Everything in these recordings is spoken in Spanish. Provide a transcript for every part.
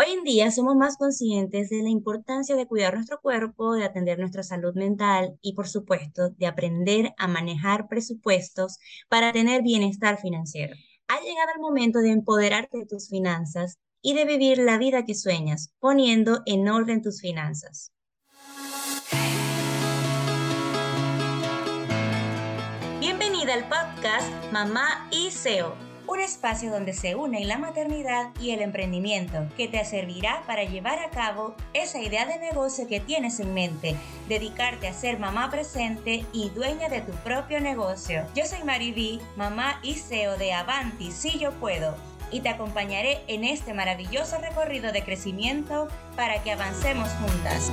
Hoy en día somos más conscientes de la importancia de cuidar nuestro cuerpo, de atender nuestra salud mental y, por supuesto, de aprender a manejar presupuestos para tener bienestar financiero. Ha llegado el momento de empoderarte de tus finanzas y de vivir la vida que sueñas, poniendo en orden tus finanzas. Bienvenida al podcast Mamá y SEO un espacio donde se une la maternidad y el emprendimiento, que te servirá para llevar a cabo esa idea de negocio que tienes en mente, dedicarte a ser mamá presente y dueña de tu propio negocio. Yo soy Mariví, mamá y CEO de Avanti, si yo puedo, y te acompañaré en este maravilloso recorrido de crecimiento para que avancemos juntas.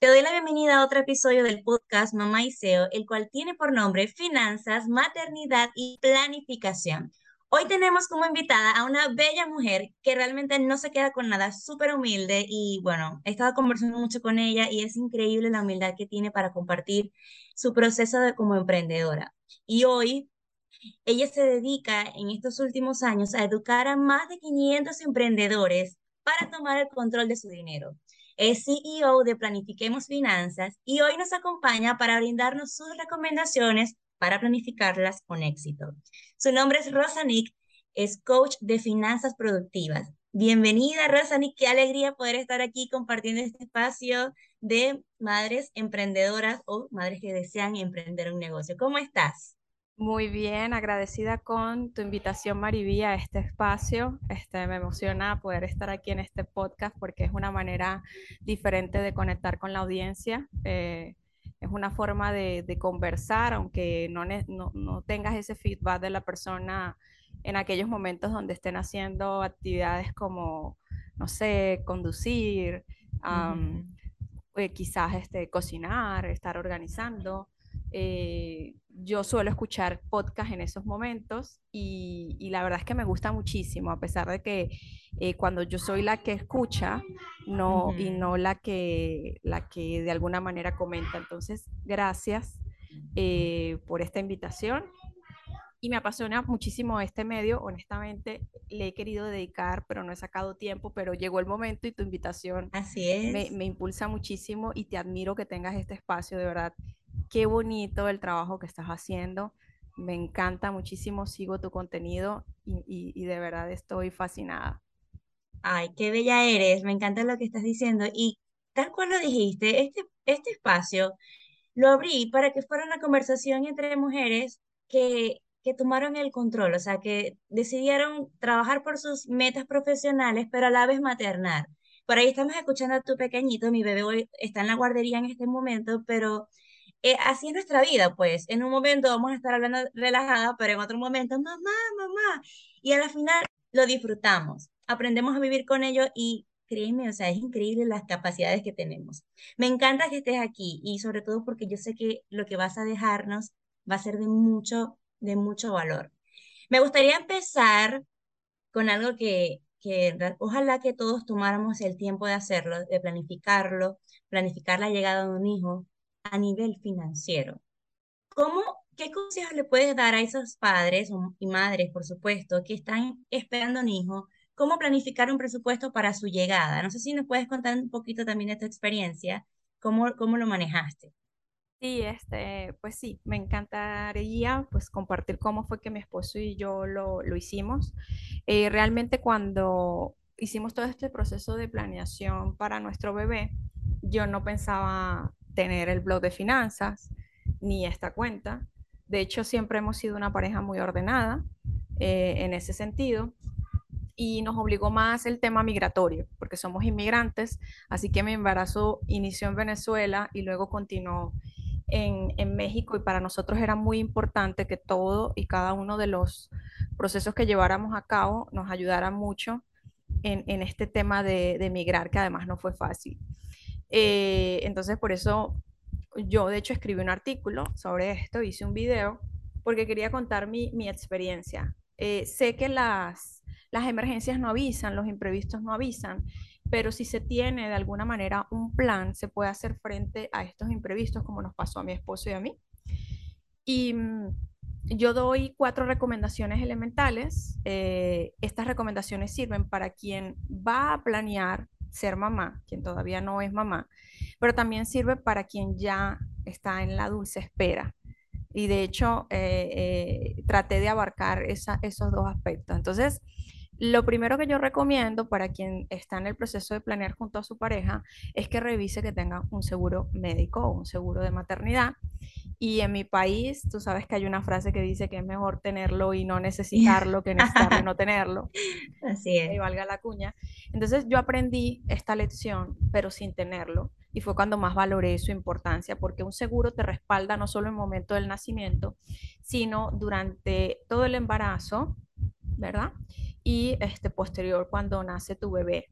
Te doy la bienvenida a otro episodio del podcast Mamá y SEO, el cual tiene por nombre Finanzas, Maternidad y Planificación. Hoy tenemos como invitada a una bella mujer que realmente no se queda con nada, súper humilde y bueno, he estado conversando mucho con ella y es increíble la humildad que tiene para compartir su proceso de como emprendedora. Y hoy ella se dedica en estos últimos años a educar a más de 500 emprendedores para tomar el control de su dinero es CEO de Planifiquemos Finanzas y hoy nos acompaña para brindarnos sus recomendaciones para planificarlas con éxito. Su nombre es Rosa Nick, es coach de finanzas productivas. Bienvenida, Rosa Nick, qué alegría poder estar aquí compartiendo este espacio de madres emprendedoras o madres que desean emprender un negocio. ¿Cómo estás? Muy bien, agradecida con tu invitación, Marivía, a este espacio. Este, me emociona poder estar aquí en este podcast porque es una manera diferente de conectar con la audiencia. Eh, es una forma de, conversar, aunque no, no, tengas ese feedback de la persona en aquellos momentos donde estén haciendo actividades como, no sé, conducir, eh, quizás este, cocinar, estar organizando. Eh, yo suelo escuchar podcast en esos momentos y, la verdad es que me gusta muchísimo, a pesar de que eh, cuando yo soy la que escucha no, y no la que, la que de alguna manera comenta. Entonces, gracias eh, por esta invitación y me apasiona muchísimo este medio. Honestamente, le he querido dedicar, pero no he sacado tiempo, pero llegó el momento y tu invitación Así es. Me, me impulsa muchísimo y te admiro que tengas este espacio, de verdad qué bonito el trabajo que estás haciendo. Me encanta muchísimo, sigo tu contenido y, de verdad estoy fascinada. Ay, qué bella eres, me encanta lo que estás diciendo. Y tal cual lo dijiste, este, este espacio lo abrí para que fuera una conversación entre mujeres que, que tomaron el control, o sea, que decidieron trabajar por sus metas profesionales, pero a la vez maternar. Por ahí estamos escuchando a tu pequeñito, mi bebé hoy está en la guardería en este momento, pero eh, así es nuestra vida, pues. En un momento vamos a estar hablando relajada, pero en otro momento, mamá, mamá. Y a la final lo disfrutamos, aprendemos a vivir con ello y créeme, o sea, es increíble las capacidades que tenemos. Me encanta que estés aquí y sobre todo porque yo sé que lo que vas a dejarnos va a ser de mucho, de mucho valor. Me gustaría empezar con algo que, que ojalá que todos tomáramos el tiempo de hacerlo, de planificarlo, planificar la llegada de un hijo, a nivel financiero. ¿Cómo, qué consejos le puedes dar a esos padres y madres, por supuesto, que están esperando un hijo? ¿Cómo planificar un presupuesto para su llegada? No sé si nos puedes contar un poquito también de tu experiencia, cómo, cómo lo manejaste. Sí, este, pues sí, me encantaría pues compartir cómo fue que mi esposo y yo lo, lo hicimos. Eh, realmente cuando hicimos todo este proceso de planeación para nuestro bebé, yo no pensaba tener el blog de finanzas ni esta cuenta. De hecho, siempre hemos sido una pareja muy ordenada eh, en ese sentido y nos obligó más el tema migratorio, porque somos inmigrantes, así que mi embarazo inició en Venezuela y luego continuó en, México y para nosotros era muy importante que todo y cada uno de los procesos que lleváramos a cabo nos ayudara mucho en, en este tema de, de, migrar, que además no fue fácil. Eh, entonces, por eso yo, de hecho, escribí un artículo sobre esto, hice un video, porque quería contar mi, experiencia. Eh, sé que las, emergencias no avisan, los imprevistos no avisan, pero si se tiene de alguna manera un plan, se puede hacer frente a estos imprevistos como nos pasó a mi esposo y a mí. Y, yo doy cuatro recomendaciones elementales. Eh, estas recomendaciones sirven para quien va a planear ser mamá, quien todavía no es mamá, pero también sirve para quien ya está en la dulce espera. Y de hecho, eh, eh, traté de abarcar esos dos aspectos. Entonces, lo primero que yo recomiendo para quien está en el proceso de planear junto a su pareja es que revise que tenga un seguro médico o un seguro de maternidad y en mi país, tú sabes que hay una frase que dice que es mejor tenerlo y no necesitarlo que necesitarlo y no tenerlo. Así es. Y valga la cuña. Entonces yo aprendí esta lección, pero sin tenerlo. Y fue cuando más valoré su importancia, porque un seguro te respalda no solo en el momento del nacimiento, sino durante todo el embarazo, ¿verdad? Y este posterior cuando nace tu bebé.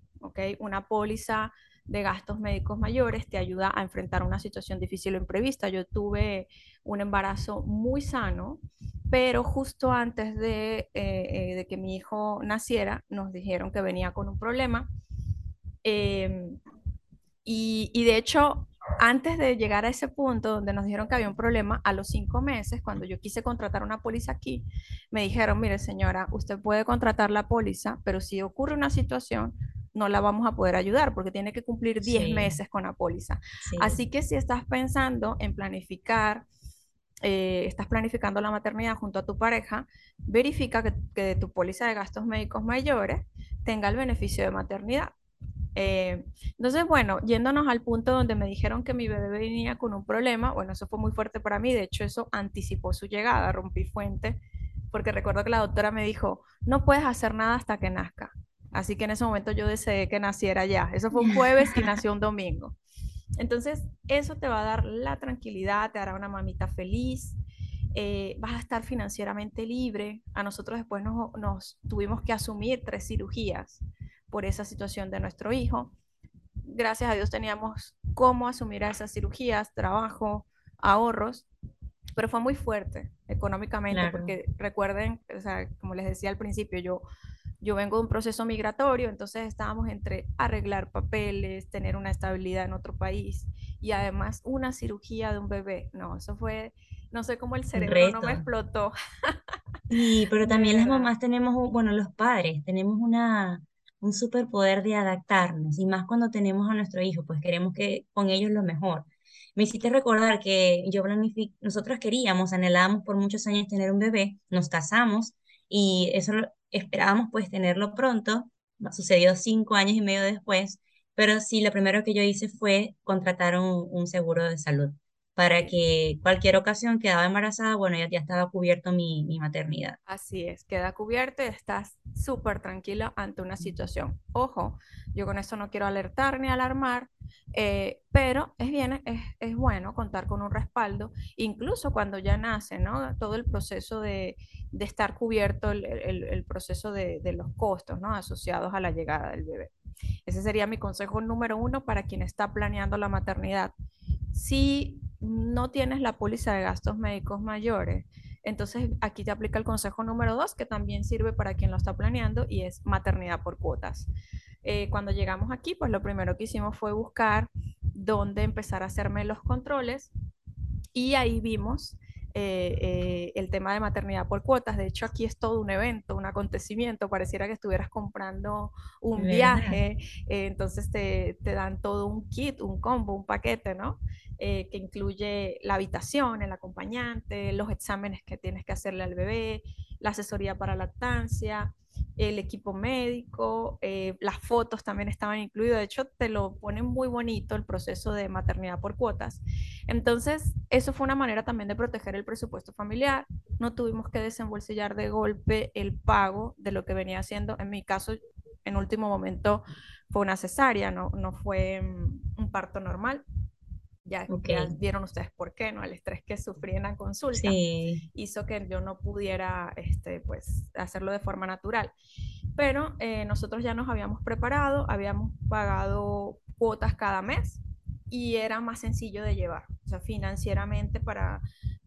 Una póliza de gastos médicos mayores te ayuda a enfrentar una situación difícil o imprevista. Yo tuve un embarazo muy sano, pero justo antes de, eh, eh, que mi hijo naciera, nos dijeron que venía con un problema. Em, y, de hecho, antes de llegar a ese punto donde nos dijeron que había un problema, a los cinco meses, cuando yo quise contratar una póliza aquí, me dijeron, mire señora, usted puede contratar la póliza, pero si ocurre una situación, no la vamos a poder ayudar porque tiene que cumplir 10 meses con la póliza. Así que si estás pensando en planificar, eh, estás planificando la maternidad junto a tu pareja, verifica que, tu póliza de gastos médicos mayores tenga el beneficio de maternidad. Eh, entonces, bueno, yéndonos al punto donde me dijeron que mi bebé venía con un problema, bueno, eso fue muy fuerte para mí, de hecho eso anticipó su llegada, rompí fuente, porque recuerdo que la doctora me dijo, no puedes hacer nada hasta que nazca. Así que en ese momento yo deseé que naciera ya. Eso fue un jueves y nació un domingo. Entonces, eso te va a dar la tranquilidad, te hará una mamita feliz, eh, vas a estar financieramente libre. A nosotros después nos, nos, tuvimos que asumir tres cirugías por esa situación de nuestro hijo. Gracias a Dios teníamos cómo asumir esas cirugías, trabajo, ahorros, pero fue muy fuerte económicamente porque recuerden, o sea, como les decía al principio, yo yo vengo de un proceso migratorio, entonces estábamos entre arreglar papeles, tener una estabilidad en otro país y además una cirugía de un bebé. No, eso fue, no sé cómo el cerebro no me explotó. Sí, pero también las mamás tenemos, bueno, los padres, tenemos una, un superpoder de adaptarnos y más cuando tenemos a nuestro hijo, pues queremos que con ellos lo mejor. Me hiciste recordar que yo planific nosotros queríamos, anhelábamos por muchos años tener un bebé, nos casamos y eso esperábamos pues tenerlo pronto, sucedió cinco años y medio después, pero sí, lo primero que yo hice fue contratar un, seguro de salud para que cualquier ocasión quedaba embarazada, bueno, ya, ya estaba cubierto mi, mi maternidad. Así es, queda cubierto y estás súper tranquilo ante una situación. Ojo, yo con esto no quiero alertar ni alarmar, eh, pero es bien, es, es, bueno contar con un respaldo, incluso cuando ya nace, ¿no? Todo el proceso de, de estar cubierto, el, el, el proceso de, de, los costos, ¿no? Asociados a la llegada del bebé. Ese sería mi consejo número uno para quien está planeando la maternidad. Si no tienes la póliza de gastos médicos mayores, entonces aquí te aplica el consejo número dos, que también sirve para quien lo está planeando y es maternidad por cuotas. Eh, cuando llegamos aquí, pues lo primero que hicimos fue buscar dónde empezar a hacerme los controles y ahí vimos eh, eh, el tema de maternidad por cuotas. De hecho, aquí es todo un evento, un acontecimiento. Pareciera que estuvieras comprando un viaje. entonces te, te, dan todo un kit, un combo, un paquete, ¿no? que incluye la habitación, el acompañante, los exámenes que tienes que hacerle al bebé, la asesoría para lactancia, el equipo médico, eh, las fotos también estaban incluidas. De hecho, te lo ponen muy bonito el proceso de maternidad por cuotas. Entonces, eso fue una manera también de proteger el presupuesto familiar. No tuvimos que desembolsillar de golpe el pago de lo que venía haciendo. En mi caso, en último momento fue una cesárea, no, no fue mm, un parto normal. Ya, vieron ustedes por qué, ¿no? El estrés que sufrí en la consulta hizo que yo no pudiera, este, pues, hacerlo de forma natural. Pero eh, nosotros ya nos habíamos preparado, habíamos pagado cuotas cada mes y era más sencillo de llevar. O sea, financieramente para,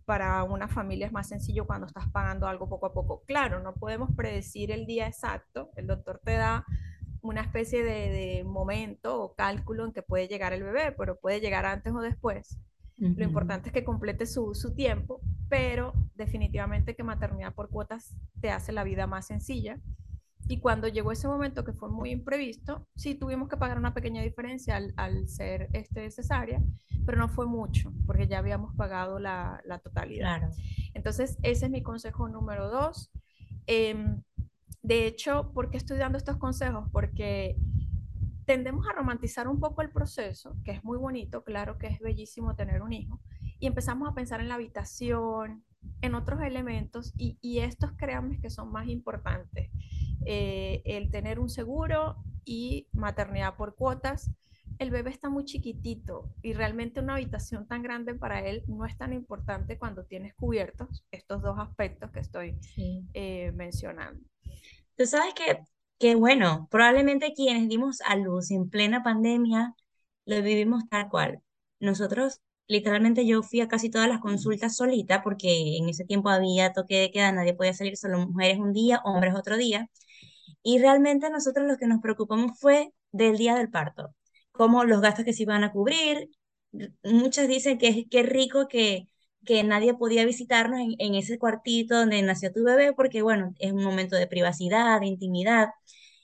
para una familia es más sencillo cuando estás pagando algo poco a poco. Claro, no podemos predecir el día exacto, el doctor te da una especie de, momento o cálculo en que puede llegar el bebé, pero puede llegar antes o después. Lo importante es que complete su, su, tiempo pero definitivamente que maternidad por cuotas te hace la vida más sencilla. Y cuando llegó ese momento que fue muy imprevisto, sí tuvimos que pagar una pequeña diferencia al, al ser este cesárea, pero no fue mucho, porque ya habíamos pagado la, la totalidad. Claro. Entonces, ese es mi consejo número dos. Eh, de hecho, ¿por qué estoy dando estos consejos? Porque tendemos a romantizar un poco el proceso, que es muy bonito, claro que es bellísimo tener un hijo, y empezamos a pensar en la habitación, en otros elementos, y, y estos créanme que son más importantes. Eh, el tener un seguro y maternidad por cuotas. El bebé está muy chiquitito y realmente una habitación tan grande para él no es tan importante cuando tienes cubiertos estos dos aspectos que estoy Sí. eh, mencionando. Tú sabes que, que, bueno, probablemente quienes dimos a luz en plena pandemia lo vivimos tal cual. Nosotros, literalmente, yo fui a casi todas las consultas solita porque en ese tiempo había toque de queda, nadie podía salir, solo mujeres un día, hombres otro día. Y realmente nosotros lo que nos preocupamos fue del día del parto, como los gastos que se iban a cubrir. Muchos dicen que es que rico que, que nadie podía visitarnos en, ese cuartito donde nació tu bebé, porque bueno, es un momento de privacidad, de intimidad.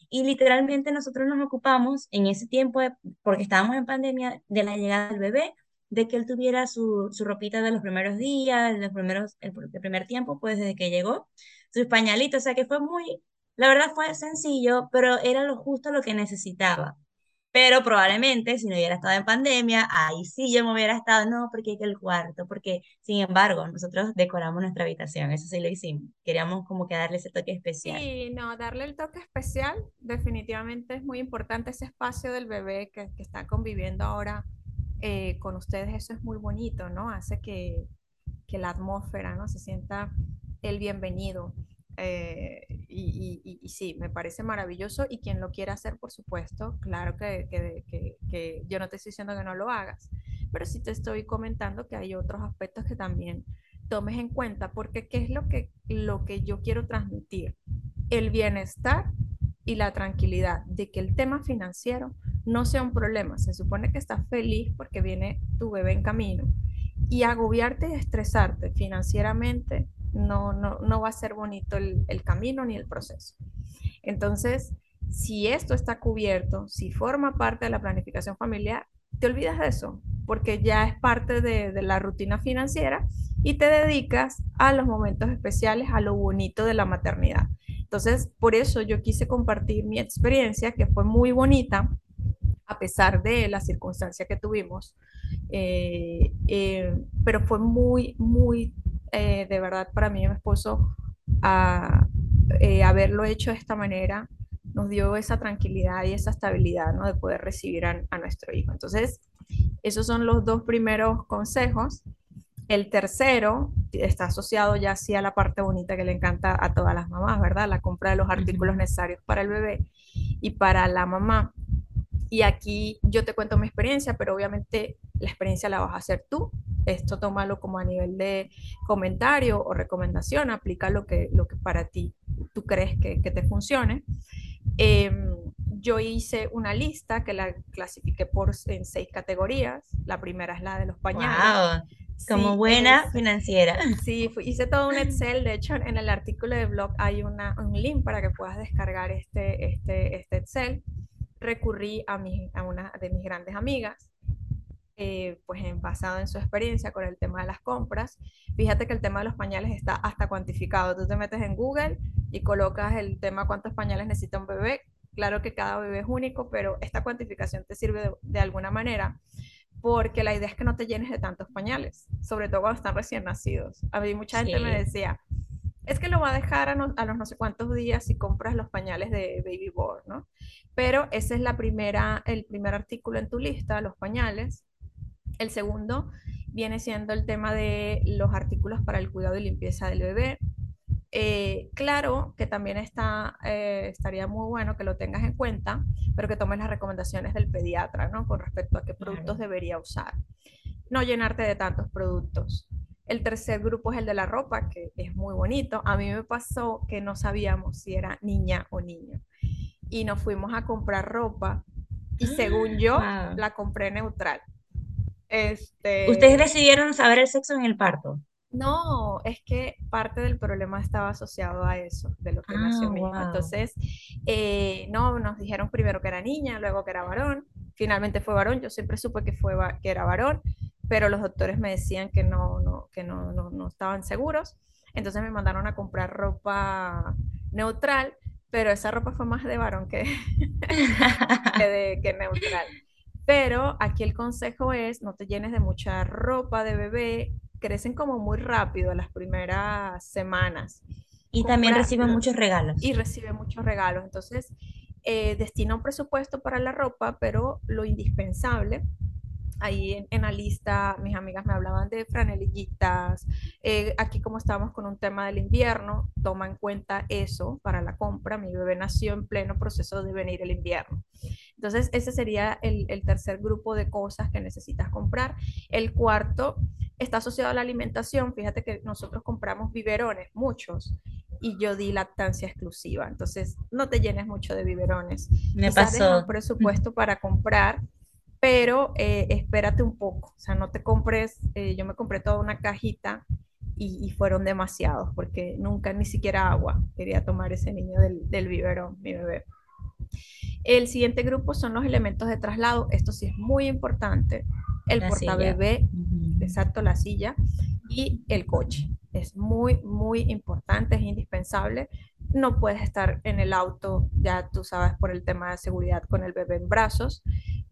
Y literalmente nosotros nos ocupamos en ese tiempo, de- porque estábamos en pandemia, de la llegada del bebé, de que él tuviera su, su ropita de los primeros días, los primeros, el, primer tiempo, pues desde que llegó, sus pañalitos, o sea que fue muy, la verdad fue sencillo, pero era lo justo lo que necesitaba. Pero probablemente si no hubiera estado en pandemia, ahí sí yo me hubiera estado, no, porque hay que el cuarto, porque sin embargo, nosotros decoramos nuestra habitación, eso sí lo hicimos. Queríamos como que darle ese toque especial. Sí, no, darle el toque especial definitivamente es muy importante. Ese espacio del bebé que, que está conviviendo ahora eh, con ustedes, eso es muy bonito, ¿no? Hace que, que la atmósfera, ¿no? Se sienta el bienvenido. Eh, y, sí, me parece maravilloso. Y quien lo quiera hacer, por supuesto, claro que, que- que- que yo no te estoy diciendo que no lo hagas, pero sí te estoy comentando que hay otros aspectos que también tomes en cuenta, porque ¿qué es lo que, lo que yo quiero transmitir? El bienestar y la tranquilidad de que el tema financiero no sea un problema. Se supone que estás feliz porque viene tu bebé en camino y agobiarte y estresarte financieramente no, no, no va a ser bonito el, el camino ni el proceso. Entonces, si esto está cubierto, si forma parte de la planificación familiar, te olvidas de eso, porque ya es parte de, de la rutina financiera y te dedicas a los momentos especiales, a lo bonito de la maternidad. Entonces, por eso yo quise compartir mi experiencia, que fue muy bonita, a pesar de la circunstancia que tuvimos, eh, eh, pero fue muy, muy, eh, de verdad, para mí y mi esposo, a, eh, haberlo hecho de esta manera, nos dio esa tranquilidad y esa estabilidad, ¿no? De poder recibir a, a nuestro hijo. Entonces, esos son los dos primeros consejos. El tercero está asociado ya sí a la parte bonita que le encanta a todas las mamás, ¿verdad? La compra de los artículos necesarios para el bebé y para la mamá. Y aquí yo te cuento mi experiencia, pero obviamente la experiencia la vas a hacer tú. Esto tómalo como a nivel de comentario o recomendación, aplica lo que, lo que para ti tú crees que, que te funcione. Eh, yo hice una lista que la clasifiqué por, en seis categorías. La primera es la de los pañales. Wow, como Sí, buena es, financiera. sí, fui- hice todo un Excel. De hecho, en el artículo de blog hay una, un link para que puedas descargar este, este, este Excel. Recurrí a, mi, a una de mis grandes amigas, eh, pues en, basado en su experiencia con el tema de las compras. Fíjate que el tema de los pañales está hasta cuantificado. Tú te metes en Google y colocas el tema cuántos pañales necesita un bebé. Claro que cada bebé es único, pero esta cuantificación te sirve de, de alguna manera porque la idea es que no te llenes de tantos pañales, sobre todo cuando están recién nacidos. A mí mucha gente me Sí, decía, es que lo va a dejar a, no- a los no sé cuántos días si compras los pañales de Baby Born, ¿no? Pero ese es la primera, el primer artículo en tu lista, los pañales. El segundo viene siendo el tema de los artículos para el cuidado y limpieza del bebé. Eh, claro que también está, eh, estaría muy bueno que lo tengas en cuenta, pero que tomes las recomendaciones del pediatra, ¿no? Con respecto a qué productos claro. debería usar. No llenarte de tantos productos. El tercer grupo es el de la ropa, que es muy bonito. A mí me pasó que no sabíamos si era niña o niño. Y nos fuimos a comprar ropa y según yo Wow. la compré neutral. Ustedes Este, decidieron saber el sexo en el parto. No, es que parte del problema estaba asociado a eso, de lo que Ah, nació mi hijo. wow. Entonces, eh, no, nos dijeron primero que era niña, luego que era varón. Finalmente fue varón. Yo siempre supe que fue que era varón, pero los doctores me decían que no, no, que no, no, no estaban seguros. Entonces me mandaron a comprar ropa neutral, pero esa ropa fue más de varón que, que de que neutral. Pero aquí el consejo es no te llenes de mucha ropa de bebé, crecen como muy rápido las primeras semanas. Y también reciben muchos y regalos. recibe muchos regalos. Entonces, eh, destina un presupuesto para la ropa, pero lo indispensable ahí en, en, la lista mis amigas me hablaban de franelillitas, eh, aquí como estábamos con un tema del invierno, toma en cuenta eso para la compra, mi bebé nació en pleno proceso de venir el invierno. Entonces, ese sería el, el tercer grupo de cosas que necesitas comprar. El cuarto está asociado a la alimentación, fíjate que nosotros compramos biberones, muchos, y yo di lactancia exclusiva. Entonces, no te llenes mucho de biberones. Me Quizás deja un pasó. presupuesto para comprar pero eh, espérate un poco, o sea, no te compres, eh, yo me compré toda una cajita y, y, fueron demasiados, porque nunca ni siquiera agua quería tomar ese niño del, del biberón, mi bebé. El siguiente grupo son los elementos de traslado, esto sí es muy importante, el La portabebé, exacto, la silla y el coche. Es muy, muy importante, es indispensable. No puedes estar en el auto, ya tú sabes, por el tema de seguridad con el bebé en brazos.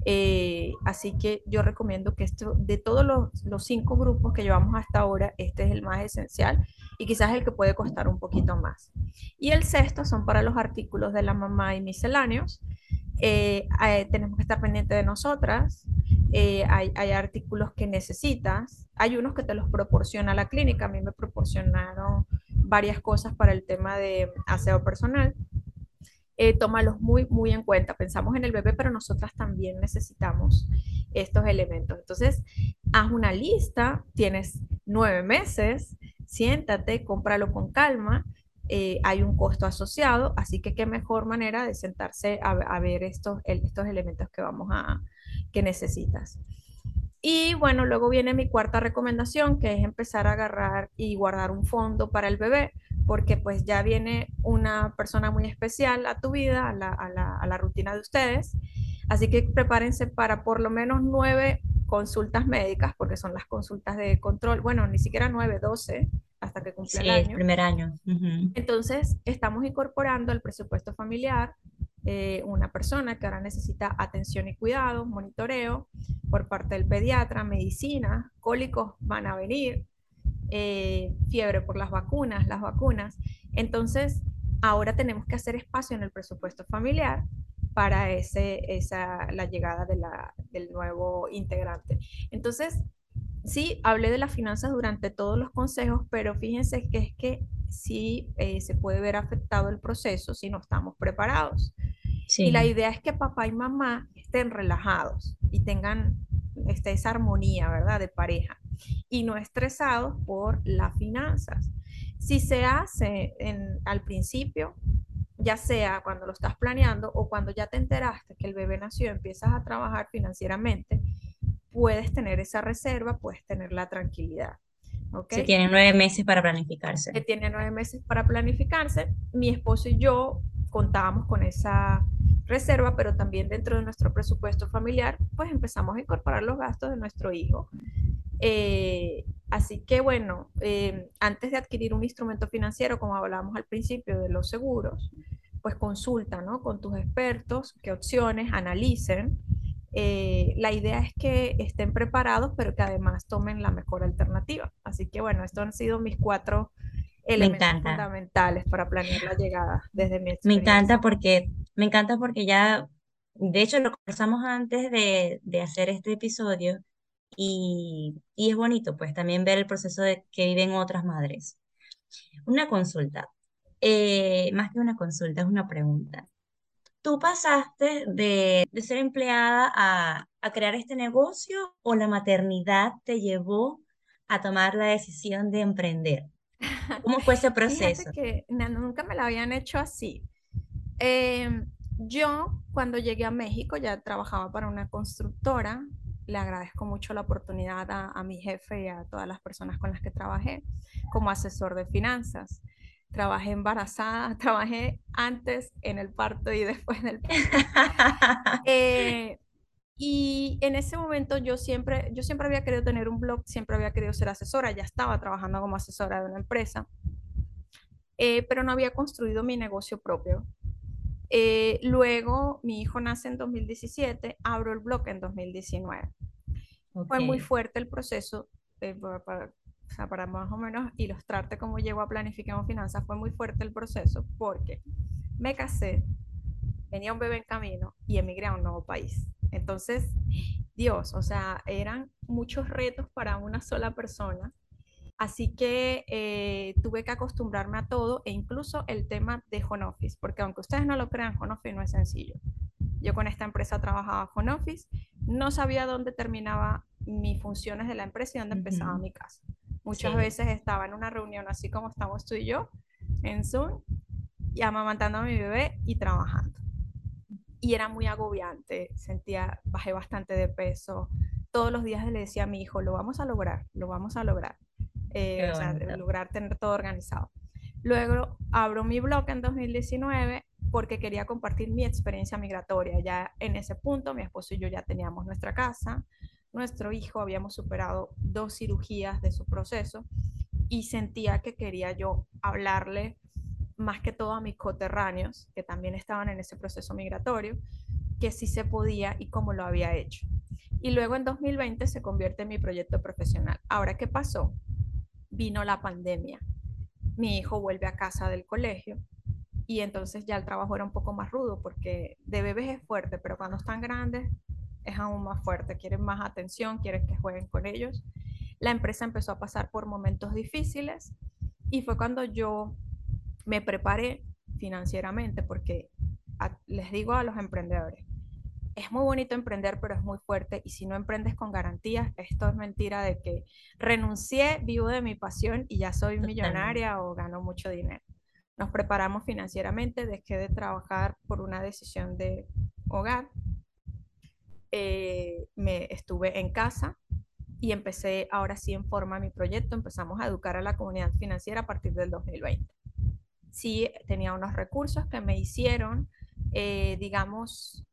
Eh, así que yo recomiendo que esto, de todos los, los, cinco grupos que llevamos hasta ahora, este es el más esencial y quizás el que puede costar un poquito más. Y el sexto son para los artículos de la mamá y misceláneos. Eh, eh, tenemos que estar pendientes de nosotras. Hay, hay, artículos que necesitas. Hay unos que te los proporciona la clínica. A mí me proporcionaron varias cosas para el tema de aseo personal eh, tómalos muy, muy en cuenta. Pensamos en el bebé, pero nosotras también necesitamos estos elementos. Entonces, haz una lista, tienes nueve meses, siéntate, cómpralo con calma. Eh, hay un costo asociado, así que qué mejor manera de sentarse a, ver estos, estos elementos que vamos a, que necesitas. Y bueno, luego viene mi cuarta recomendación, que es empezar a agarrar y guardar un fondo para el bebé, porque pues ya viene una persona muy especial a tu vida, a la, a la, a la rutina de ustedes. Así que prepárense para por lo menos nueve consultas médicas, porque son las consultas de control, bueno, ni siquiera nueve, doce, hasta que cumpla el Sí, el año. primer año. Entonces, estamos incorporando al presupuesto familiar eh, una persona que ahora necesita atención y cuidado, monitoreo por parte del pediatra, medicina, cólicos van a venir, eh, fiebre por las vacunas, las vacunas. Entonces, ahora tenemos que hacer espacio en el presupuesto familiar para esa, la llegada del nuevo integrante. Entonces, sí, hablé de las finanzas durante todos los consejos, pero fíjense que es que sí eh, se puede ver afectado el proceso si no estamos preparados. Y la Sí, idea es que papá y mamá estén relajados y tengan este, esa armonía, ¿verdad? De pareja y no estresados por las finanzas. Si se hace en, al principio, ya sea cuando lo estás planeando o cuando ya te enteraste que el bebé nació, empiezas a trabajar financieramente, puedes tener esa reserva, puedes tener la tranquilidad. ¿Ok? sí tienen nueve meses para planificarse. que tiene nueve meses para planificarse. Mi esposo y yo contábamos con esa reserva, pero también dentro de nuestro presupuesto familiar, pues empezamos a incorporar los gastos de nuestro hijo. Eh, así que bueno, eh, antes de adquirir un instrumento financiero, como hablábamos al principio de los seguros, pues consulta ¿no? con tus expertos qué opciones, analicen. Eh, la idea es que estén preparados, pero que además tomen la mejor alternativa. Así que bueno, estos han sido mis cuatro Me encanta. fundamentales para planear la llegada desde mi Me encanta porque, me encanta porque ya, de hecho, lo conversamos antes de, de hacer este episodio y, y es bonito, pues, también ver el proceso de que viven otras madres. Una consulta, eh, más que una consulta, es una pregunta. ¿Tú pasaste de, de ser empleada a, a crear este negocio o la maternidad te llevó a tomar la decisión de emprender? ¿Cómo fue ese proceso? que na- nunca me la habían hecho así. Eh, yo cuando llegué a México ya trabajaba para una constructora le agradezco mucho la oportunidad a, a, mi jefe y a todas las personas con las que trabajé como asesor de finanzas. Trabajé embarazada, trabajé antes en el parto y después del parto. eh, y en ese momento yo siempre, yo siempre había querido tener un blog, siempre había querido ser asesora, ya estaba trabajando como asesora de una empresa, eh, pero no había construido mi negocio propio. Eh, luego mi hijo nace en 2017, abro el blog en 2019. Fue muy fuerte el proceso, eh, para, para, más o menos ilustrarte cómo llego a Planifiquemos Finanzas, fue muy fuerte el proceso porque me casé, tenía un bebé en camino y emigré a un nuevo país. Entonces, Dios, o sea, eran muchos retos para una sola persona. Así que eh, tuve que acostumbrarme a todo e incluso el tema de home office, porque aunque ustedes no lo crean, home office no es sencillo. Yo con esta empresa trabajaba home office, no sabía dónde terminaba mis funciones de la empresa y dónde empezaba mi casa. Muchas veces estaba en una reunión así como estamos tú y yo, en Zoom, y amamantando a mi bebé y trabajando y era muy agobiante, sentía, bajé bastante de peso. Todos los días le decía a mi hijo, lo vamos a lograr, lo vamos a lograr. Eh, o sea, lograr tener todo organizado. Luego abro mi blog en 2019 porque quería compartir mi experiencia migratoria. Ya en ese punto, mi esposo y yo ya teníamos nuestra casa, nuestro hijo, habíamos superado dos cirugías de su proceso y sentía que quería yo hablarle más que todo a mis coterráneos, que también estaban en ese proceso migratorio, que sí se podía y cómo lo había hecho. Y luego en 2020 se convierte en mi proyecto profesional. Ahora, ¿qué pasó? Vino la pandemia. Mi hijo vuelve a casa del colegio y entonces ya el trabajo era un poco más rudo porque de bebés es fuerte, pero cuando están grandes es aún más fuerte. Quieren más atención, quieren que jueguen con ellos. La empresa empezó a pasar por momentos difíciles y fue cuando yo me preparé financieramente porque les digo a los emprendedores, es muy bonito emprender, pero es muy fuerte y si no emprendes con garantías, esto es mentira de que renuncié, vivo de mi pasión y ya soy millonaria o gano mucho dinero. Nos preparamos financieramente, dejé de trabajar por una decisión de hogar, eh, me estuve en casa y empecé ahora sí en forma mi proyecto, empezamos a educar a la comunidad financiera a partir del 2020 sí tenía unos recursos que me hicieron, eh, digamos,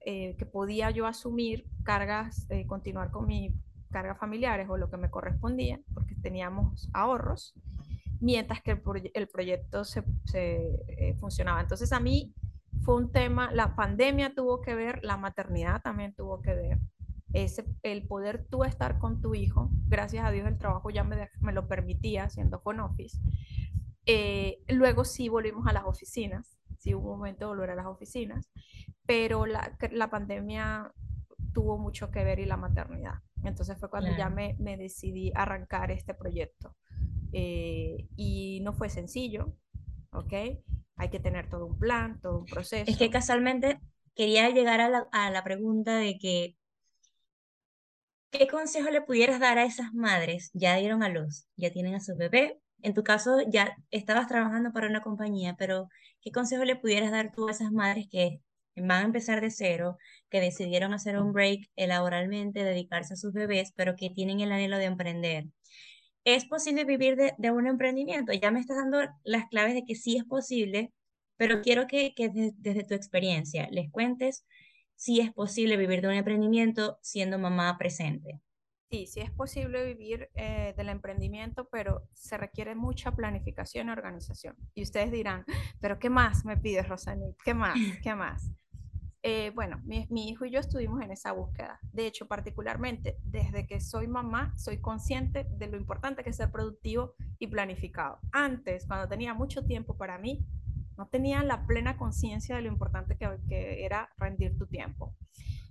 eh, que podía yo asumir cargas, eh, continuar con mis cargas familiares o lo que me correspondía, porque teníamos ahorros, mientras que el, proyecto se, funcionaba. Entonces a mí fue un tema, la pandemia tuvo que ver, la maternidad también tuvo que ver, ese, el poder tú estar con tu hijo, gracias a Dios el trabajo ya me, me lo permitía haciendo con office, eh, luego sí volvimos a las oficinas, sí hubo un momento de volver a las oficinas, pero la, la pandemia tuvo mucho que ver y la maternidad. Entonces fue cuando ya me, me, decidí arrancar este proyecto. Eh, y no fue sencillo, ¿ok? Hay que tener todo un plan, todo un proceso. Es que casualmente quería llegar a la, a la pregunta de que, ¿qué consejo le pudieras dar a esas madres? Ya dieron a luz, ya tienen a su bebé, en tu caso ya estabas trabajando para una compañía, pero ¿qué consejo le pudieras dar tú a esas madres que van a empezar de cero, que decidieron hacer un break laboralmente, dedicarse a sus bebés, pero que tienen el anhelo de emprender? ¿Es posible vivir de, un emprendimiento? Ya me estás dando las claves de que sí es posible, pero quiero que, desde tu experiencia les cuentes si es posible vivir de un emprendimiento siendo mamá presente. Sí, sí es posible vivir eh, del emprendimiento, pero se requiere mucha planificación y organización. Y ustedes dirán, pero ¿qué más me pides, Rosanit? ¿Qué más? ¿Qué más? Eh, bueno, mi, mi, hijo y yo estuvimos en esa búsqueda. De hecho, particularmente, desde que soy mamá, soy consciente de lo importante que es ser productivo y planificado. Antes, cuando tenía mucho tiempo para mí, no tenía la plena conciencia de lo importante que, que era rendir tu tiempo.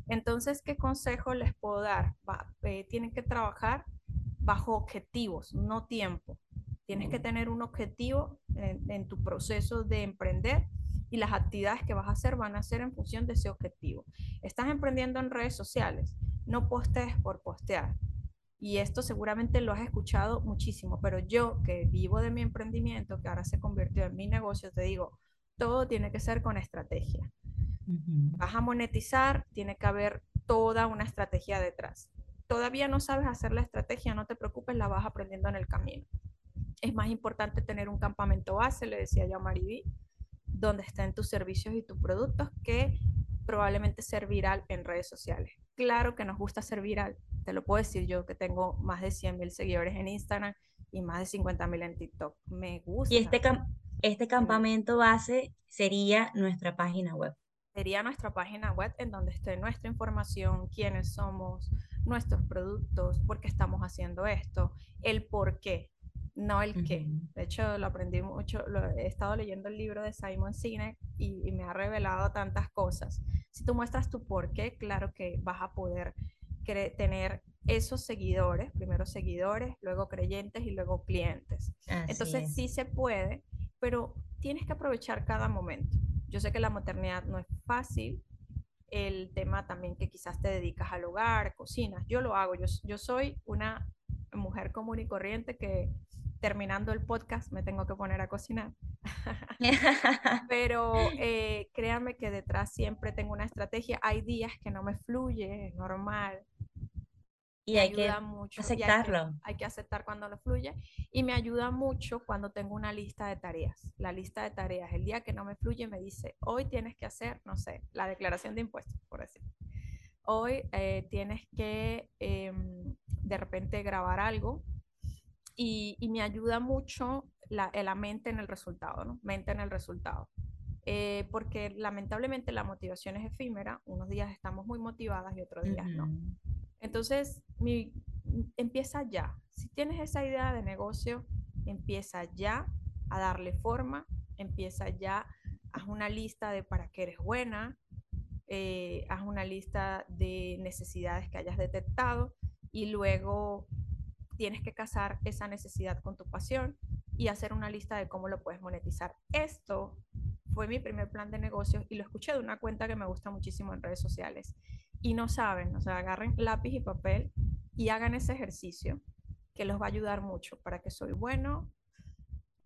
Entonces, ¿qué consejo les puedo dar? Eh, tienen que trabajar bajo objetivos, no tiempo. Tienes que tener un objetivo en, tu proceso de emprender y las actividades que vas a hacer van a ser en función de ese objetivo. Estás emprendiendo en redes sociales, no postees por postear. Y esto seguramente lo has escuchado muchísimo, pero yo que vivo de mi emprendimiento, que ahora se convirtió en mi negocio, te digo, todo tiene que ser con estrategia. Vas a monetizar, tiene que haber toda una estrategia detrás. Todavía no sabes hacer la estrategia, no te preocupes, la vas aprendiendo en el camino. Es más importante tener un campamento base, le decía yo a Mariví, donde estén tus servicios y tus productos que probablemente ser viral en redes sociales. Claro que nos gusta ser viral, te lo puedo decir yo que tengo más de 100 mil seguidores en Instagram y más de 50 mil en TikTok. Me gusta. Y este, este campamento base sería nuestra página web. Sería nuestra página web en donde esté nuestra información, quiénes somos, nuestros productos, por qué estamos haciendo esto, el por qué no el qué. De hecho, lo aprendí mucho, lo, he estado leyendo el libro de Simon Sinek y, me ha revelado tantas cosas. Si tú muestras tu por qué, claro que vas a poder tener esos seguidores, primero seguidores, luego creyentes y luego clientes. Entonces sí se puede, pero tienes que aprovechar cada momento. Yo sé que la maternidad no es fácil, el tema también que quizás te dedicas al hogar, cocinas, yo lo hago, yo, yo soy una mujer común y corriente que terminando el podcast me tengo que poner a cocinar. Pero eh, créanme que detrás siempre tengo una estrategia. Hay días que no me fluye, es normal. Y hay que mucho. aceptarlo. Hay que, aceptar cuando no fluye. Y me ayuda mucho cuando tengo una lista de tareas. La lista de tareas. El día que no me fluye me dice, hoy tienes que hacer, no sé, la declaración de impuestos, por decir. Hoy eh, tienes que em, de repente grabar algo y, me ayuda mucho la, la, mente en el resultado, ¿no? Mente en el resultado. Eh, porque lamentablemente la motivación es efímera, unos días estamos muy motivadas y otros días no. Entonces, mi, empieza ya. Si tienes esa idea de negocio, empieza ya a darle forma, empieza ya, haz una lista de para qué eres buena, eh, haz una lista de necesidades que hayas detectado y luego tienes que casar esa necesidad con tu pasión y hacer una lista de cómo lo puedes monetizar. Esto fue mi primer plan de negocios y lo escuché de una cuenta que me gusta muchísimo en redes sociales. Y no saben, o sea, agarren lápiz y papel y hagan ese ejercicio que los va a ayudar mucho para que soy bueno.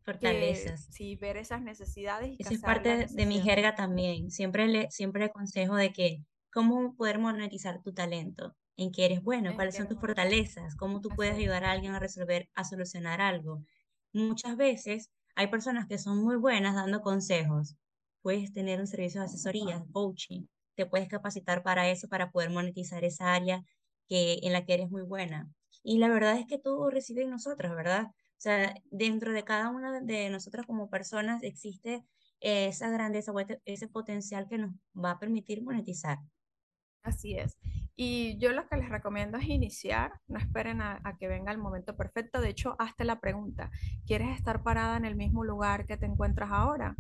Fortalezas. sí, ver esas necesidades. Y es parte de mi jerga también. Siempre le, siempre aconsejo de que cómo poder monetizar tu talento en qué eres bueno, cuáles son tus fortalezas, cómo tú puedes ayudar a alguien a resolver, a solucionar algo. Muchas veces hay personas que son muy buenas dando consejos. Puedes tener un servicio de asesoría, coaching, te puedes capacitar para eso, para poder monetizar esa área que, en la que eres muy buena. Y la verdad es que todo reside en nosotros, ¿verdad? O sea, dentro de cada una de nosotras como personas existe esa grandeza ese potencial que nos va a permitir monetizar. Así es. Y yo lo que les recomiendo es iniciar, no esperen a, que venga el momento perfecto. De hecho, hazte la pregunta, ¿quieres estar parada en el mismo lugar que te encuentras ahora?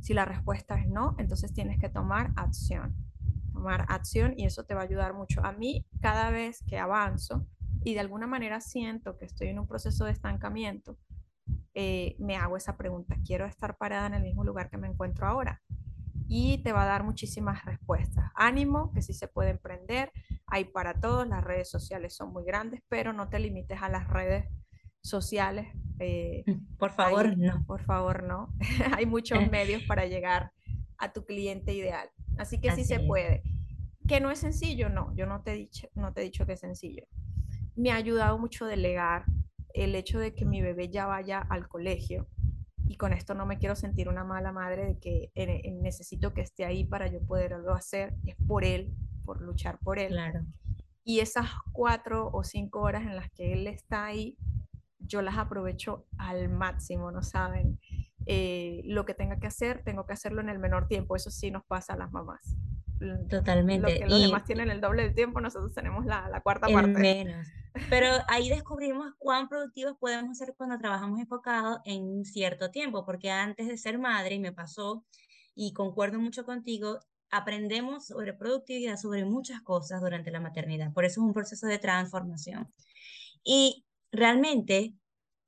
Si la respuesta es no, entonces tienes que tomar acción. Tomar acción y eso te va a ayudar mucho. A mí, cada vez que avanzo y de alguna manera siento que estoy en un proceso de estancamiento, eh, me hago esa pregunta, ¿quiero estar parada en el mismo lugar que me encuentro ahora? y te va a dar muchísimas respuestas. Ánimo, que sí se puede emprender, hay para todos, las redes sociales son muy grandes, pero no te limites a las redes sociales. Eh, por favor, no. Por favor, no. hay muchos medios para llegar a tu cliente ideal. Así que sí se puede. Que no es sencillo, no, yo no te, he dicho, no te he dicho que es sencillo. Me ha ayudado mucho delegar el hecho de que mi bebé ya vaya al colegio y con esto no me quiero sentir una mala madre de que eh, eh, necesito que esté ahí para yo poderlo hacer, es por él, por luchar por él. Claro. Y esas cuatro o cinco horas en las que él está ahí, yo las aprovecho al máximo, ¿no saben? Eh, lo que tenga que hacer, tengo que hacerlo en el menor tiempo, eso sí nos pasa a las mamás. Totalmente. Lo los demás tienen el doble del tiempo, nosotros tenemos la, la cuarta parte. Menos. Pero ahí descubrimos cuán productivos podemos ser cuando trabajamos enfocados en cierto tiempo, porque antes de ser madre, y me pasó, y concuerdo mucho contigo, aprendemos sobre productividad, sobre muchas cosas durante la maternidad. Por eso es un proceso de transformación. Y realmente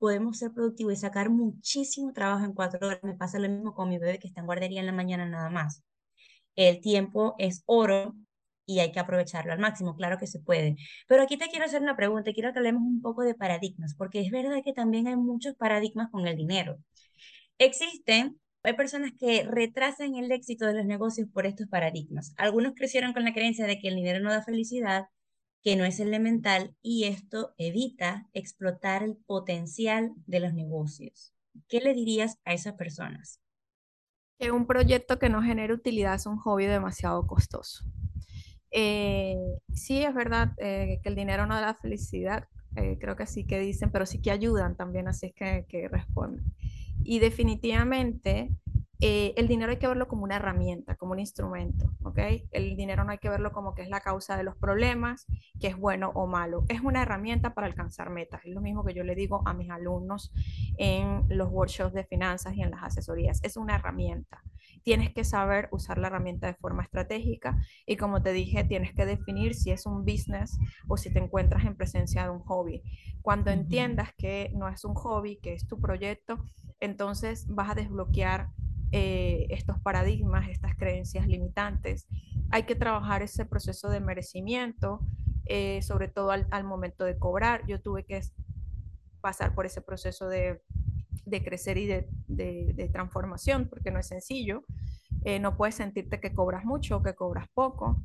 podemos ser productivos y sacar muchísimo trabajo en cuatro horas. Me pasa lo mismo con mi bebé que está en guardería en la mañana nada más. El tiempo es oro y hay que aprovecharlo al máximo, claro que se puede. Pero aquí te quiero hacer una pregunta, quiero que hablemos un poco de paradigmas, porque es verdad que también hay muchos paradigmas con el dinero. Existen hay personas que retrasan el éxito de los negocios por estos paradigmas. Algunos crecieron con la creencia de que el dinero no da felicidad, que no es elemental y esto evita explotar el potencial de los negocios. ¿Qué le dirías a esas personas? Que un proyecto que no genere utilidad es un hobby demasiado costoso. Eh, sí, es verdad eh, que el dinero no da felicidad, eh, creo que sí que dicen, pero sí que ayudan también, así es que, que. Y definitivamente eh, el dinero hay que verlo como una herramienta, como un instrumento, ¿ok? El dinero no hay que verlo como que es la causa de los problemas, que es bueno o malo. Es una herramienta para alcanzar metas. Es lo mismo que yo le digo a mis alumnos en los workshops de finanzas y en las asesorías. Es una herramienta. Tienes que saber usar la herramienta de forma estratégica y como te dije, tienes que definir si es un business o si te encuentras en presencia de un hobby. Cuando entiendas que no es un hobby, que es tu proyecto, entonces vas a desbloquear eh, estos paradigmas, estas creencias limitantes. Hay que trabajar ese proceso de merecimiento, eh, sobre todo al, momento de cobrar. Yo tuve que pasar por ese proceso de, crecer y de, transformación, porque no es sencillo. Eh, no puedes sentirte que cobras mucho o que cobras poco.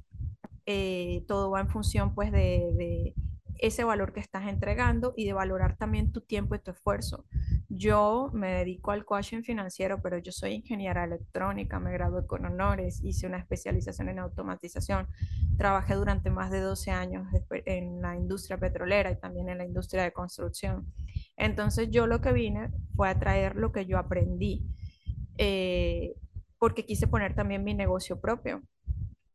Eh, todo va en función pues de, ese valor que estás entregando y de valorar también tu tiempo y tu esfuerzo. Yo me dedico al coaching financiero, pero yo soy ingeniera electrónica, me gradué con honores, hice una especialización en automatización, trabajé durante más de 12 años en la industria petrolera y también en la industria de construcción. Entonces yo lo que vine fue a traer lo que yo aprendí, eh, porque quise poner también mi negocio propio.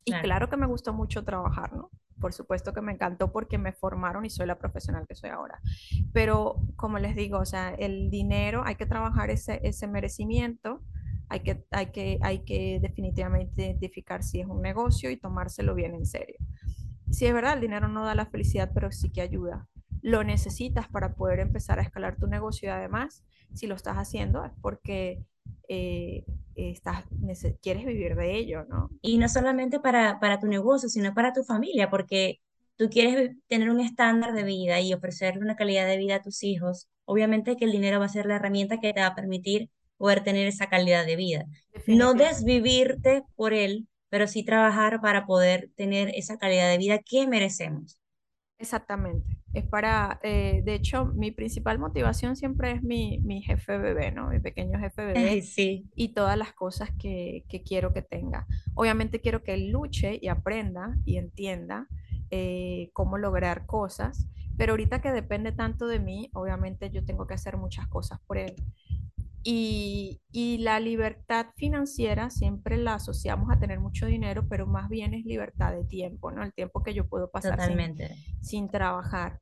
Y claro. claro que me gustó mucho trabajar, ¿no? Por supuesto que me encantó porque me formaron y soy la profesional que soy ahora. Pero como les digo, o sea, el dinero, hay que trabajar ese, ese merecimiento, hay que, hay, que, hay que definitivamente identificar si es un negocio y tomárselo bien en serio. Sí, es verdad, el dinero no da la felicidad, pero sí que ayuda. Lo necesitas para poder empezar a escalar tu negocio y además, si lo estás haciendo es porque eh, estás, quieres vivir de ello, ¿no? Y no solamente para, para tu negocio, sino para tu familia, porque tú quieres tener un estándar de vida y ofrecerle una calidad de vida a tus hijos. Obviamente que el dinero va a ser la herramienta que te va a permitir poder tener esa calidad de vida. No desvivirte por él, pero sí trabajar para poder tener esa calidad de vida que merecemos. Exactamente. Es para, eh, de hecho, mi principal motivación siempre es mi, mi, jefe bebé, ¿no? Mi pequeño jefe bebé. Sí. Y todas las cosas que, que, quiero que tenga. Obviamente quiero que él luche y aprenda y entienda eh, cómo lograr cosas, pero ahorita que depende tanto de mí, obviamente yo tengo que hacer muchas cosas por él. Y, y, la libertad financiera siempre la asociamos a tener mucho dinero, pero más bien es libertad de tiempo, ¿no? El tiempo que yo puedo pasar sin, sin, trabajar.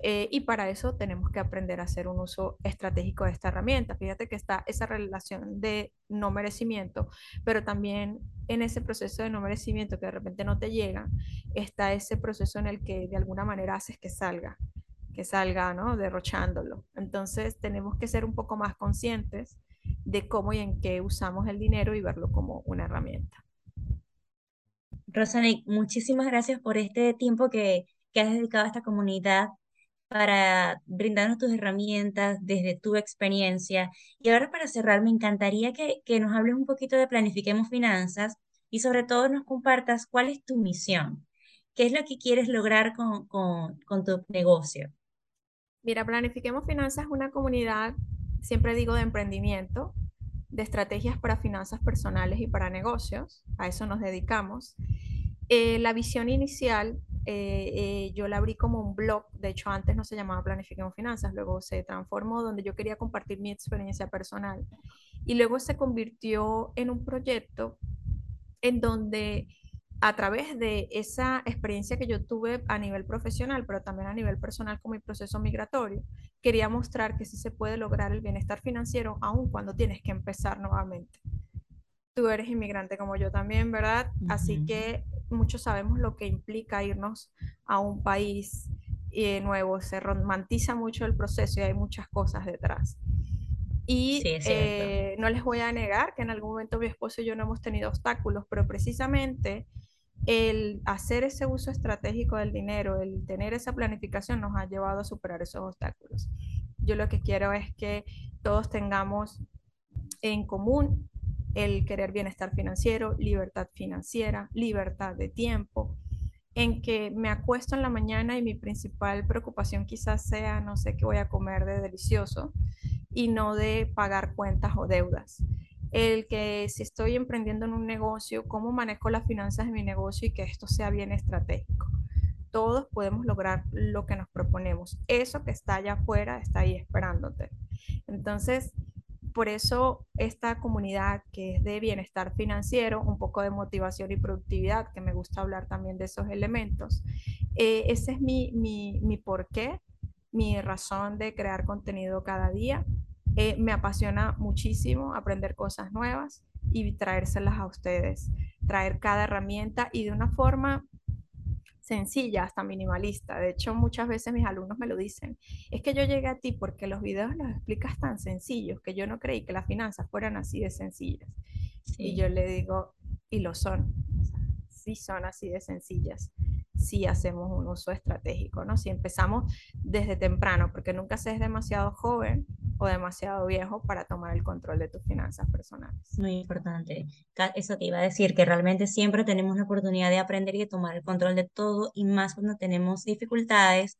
Eh, y para eso tenemos que aprender a hacer un uso estratégico de esta herramienta. Fíjate que está esa relación de no merecimiento, pero también en ese proceso de no merecimiento que de repente no te llega, está ese proceso en el que de alguna manera haces que salga que salga, ¿no? Derrochándolo. Entonces tenemos que ser un poco más conscientes de cómo y en qué usamos el dinero y verlo como una herramienta. Rosanic, muchísimas gracias por este tiempo que, que has dedicado a esta comunidad para brindarnos tus herramientas desde tu experiencia. Y ahora para cerrar, me encantaría que, que nos hables un poquito de Planifiquemos Finanzas y sobre todo nos compartas cuál es tu misión, qué es lo que quieres lograr con, con, con tu negocio. Mira, Planifiquemos Finanzas es una comunidad, siempre digo, de emprendimiento, de estrategias para finanzas personales y para negocios. A eso nos dedicamos. Eh, la visión inicial, eh, eh, yo la abrí como un blog, de hecho antes no se llamaba Planifiquemos Finanzas, luego se transformó donde yo quería compartir mi experiencia personal y luego se convirtió en un proyecto en donde a través de esa experiencia que yo tuve a nivel profesional, pero también a nivel personal con mi proceso migratorio, quería mostrar que sí se puede lograr el bienestar financiero aun cuando tienes que empezar nuevamente. Tú eres inmigrante como yo también, ¿verdad? Uh -huh. Así que muchos sabemos lo que implica irnos a un país eh, nuevo, se romantiza mucho el proceso y hay muchas cosas detrás. Y sí, eh, no les voy a negar que en algún momento mi esposo y yo no hemos tenido obstáculos, pero precisamente el hacer ese uso estratégico del dinero, el tener esa planificación nos ha llevado a superar esos obstáculos. Yo lo que quiero es que todos tengamos en común el querer bienestar financiero, libertad financiera, libertad de tiempo, en que me acuesto en la mañana y mi principal preocupación quizás sea no sé qué voy a comer de delicioso y no de pagar cuentas o deudas. El que si estoy emprendiendo en un negocio, cómo manejo las finanzas de mi negocio y que esto sea bien estratégico. Todos podemos lograr lo que nos proponemos. Eso que está allá afuera está ahí esperándote. Entonces, por eso esta comunidad que es de bienestar financiero, un poco de motivación y productividad, que me gusta hablar también de esos elementos, eh, ese es mi, mi, mi porqué, mi razón de crear contenido cada día. Eh, me apasiona muchísimo aprender cosas nuevas y traérselas a ustedes, traer cada herramienta y de una forma sencilla, hasta minimalista. De hecho, muchas veces mis alumnos me lo dicen. Es que yo llegué a ti porque los videos los explicas tan sencillos que yo no creí que las finanzas fueran así de sencillas. Y yo le digo, y lo son. sí son así de sencillas si hacemos un uso estratégico, ¿no? Si empezamos desde temprano, porque nunca se es demasiado joven o demasiado viejo para tomar el control de tus finanzas personales. Muy importante. Eso te iba a decir, que realmente siempre tenemos la oportunidad de aprender y de tomar el control de todo y más cuando tenemos dificultades,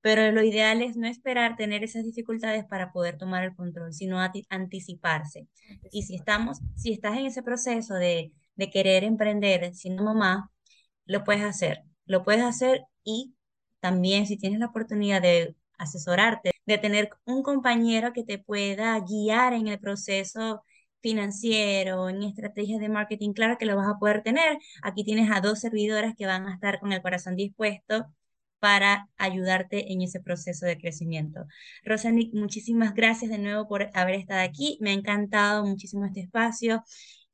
pero lo ideal es no esperar tener esas dificultades para poder tomar el control, sino anticiparse. Y si estamos, si estás en ese proceso de, de querer emprender siendo mamá, lo puedes hacer lo puedes hacer y también si tienes la oportunidad de asesorarte, de tener un compañero que te pueda guiar en el proceso financiero, en estrategias de marketing, claro que lo vas a poder tener. Aquí tienes a dos servidoras que van a estar con el corazón dispuesto para ayudarte en ese proceso de crecimiento. Rosanic, muchísimas gracias de nuevo por haber estado aquí. Me ha encantado muchísimo este espacio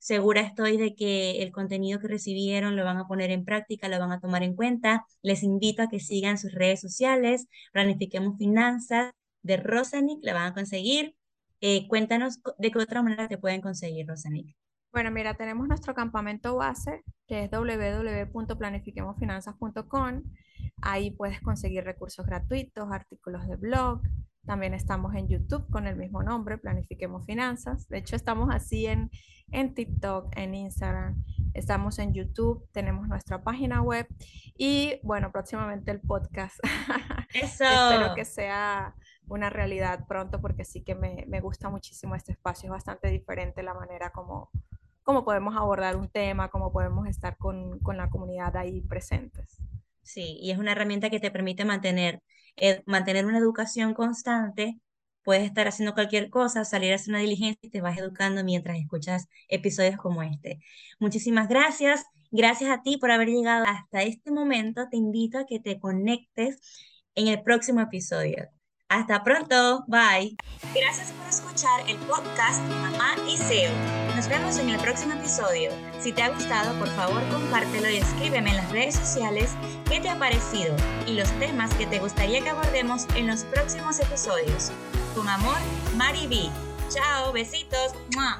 Segura estoy de que el contenido que recibieron lo van a poner en práctica, lo van a tomar en cuenta. Les invito a que sigan sus redes sociales, Planifiquemos Finanzas de Rosanic, la van a conseguir. Eh, cuéntanos de qué otra manera te pueden conseguir, Rosanic. Bueno, mira, tenemos nuestro campamento base, que es www.planifiquemosfinanzas.com. Ahí puedes conseguir recursos gratuitos, artículos de blog, también estamos en YouTube con el mismo nombre, Planifiquemos Finanzas. De hecho, estamos así en, en TikTok, en Instagram. Estamos en YouTube, tenemos nuestra página web y bueno, próximamente el podcast. Eso. Espero que sea una realidad pronto porque sí que me, me, gusta muchísimo este espacio. Es bastante diferente la manera como, como podemos abordar un tema, cómo podemos estar con, con la comunidad ahí presentes. Sí, y es una herramienta que te permite mantener mantener una educación constante, puedes estar haciendo cualquier cosa, salir a hacer una diligencia y te vas educando mientras escuchas episodios como este. Muchísimas gracias. Gracias a ti por haber llegado hasta este momento. Te invito a que te conectes en el próximo episodio. Hasta pronto. Bye. Gracias por escuchar el podcast Mamá y SEO. Nos vemos en el próximo episodio. Si te ha gustado, por favor compártelo y escríbeme en las redes sociales qué te ha parecido y los temas que te gustaría que abordemos en los próximos episodios. Con amor, Mari B. Chao, besitos. ¡Mua!